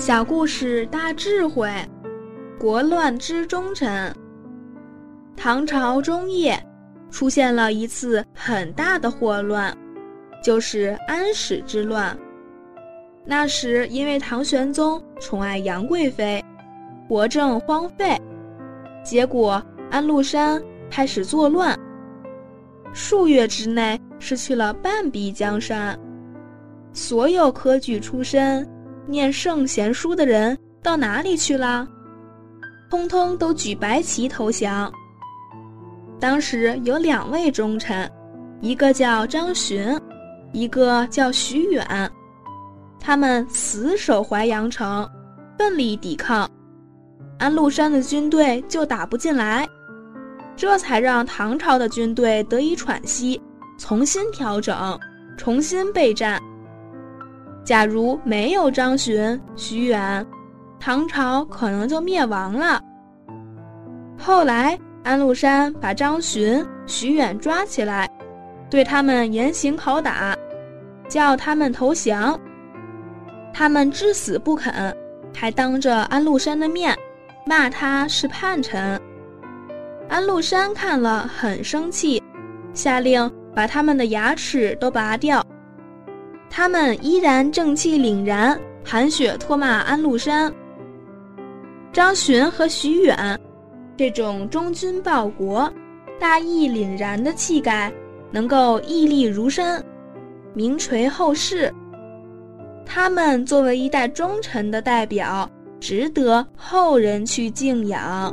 小故事大智慧，国乱之忠臣。唐朝中叶，出现了一次很大的祸乱，就是安史之乱。那时因为唐玄宗宠爱杨贵妃，国政荒废，结果安禄山开始作乱，数月之内失去了半壁江山，所有科举出身。念圣贤书的人到哪里去了？通通都举白旗投降。当时有两位忠臣，一个叫张巡，一个叫徐远，他们死守淮阳城，奋力抵抗，安禄山的军队就打不进来，这才让唐朝的军队得以喘息，重新调整，重新备战。假如没有张巡、徐远，唐朝可能就灭亡了。后来，安禄山把张巡、徐远抓起来，对他们严刑拷打，叫他们投降。他们至死不肯，还当着安禄山的面骂他是叛臣。安禄山看了很生气，下令把他们的牙齿都拔掉。他们依然正气凛然，含血唾骂安禄山。张巡和徐远，这种忠君报国、大义凛然的气概，能够屹立如山，名垂后世。他们作为一代忠臣的代表，值得后人去敬仰。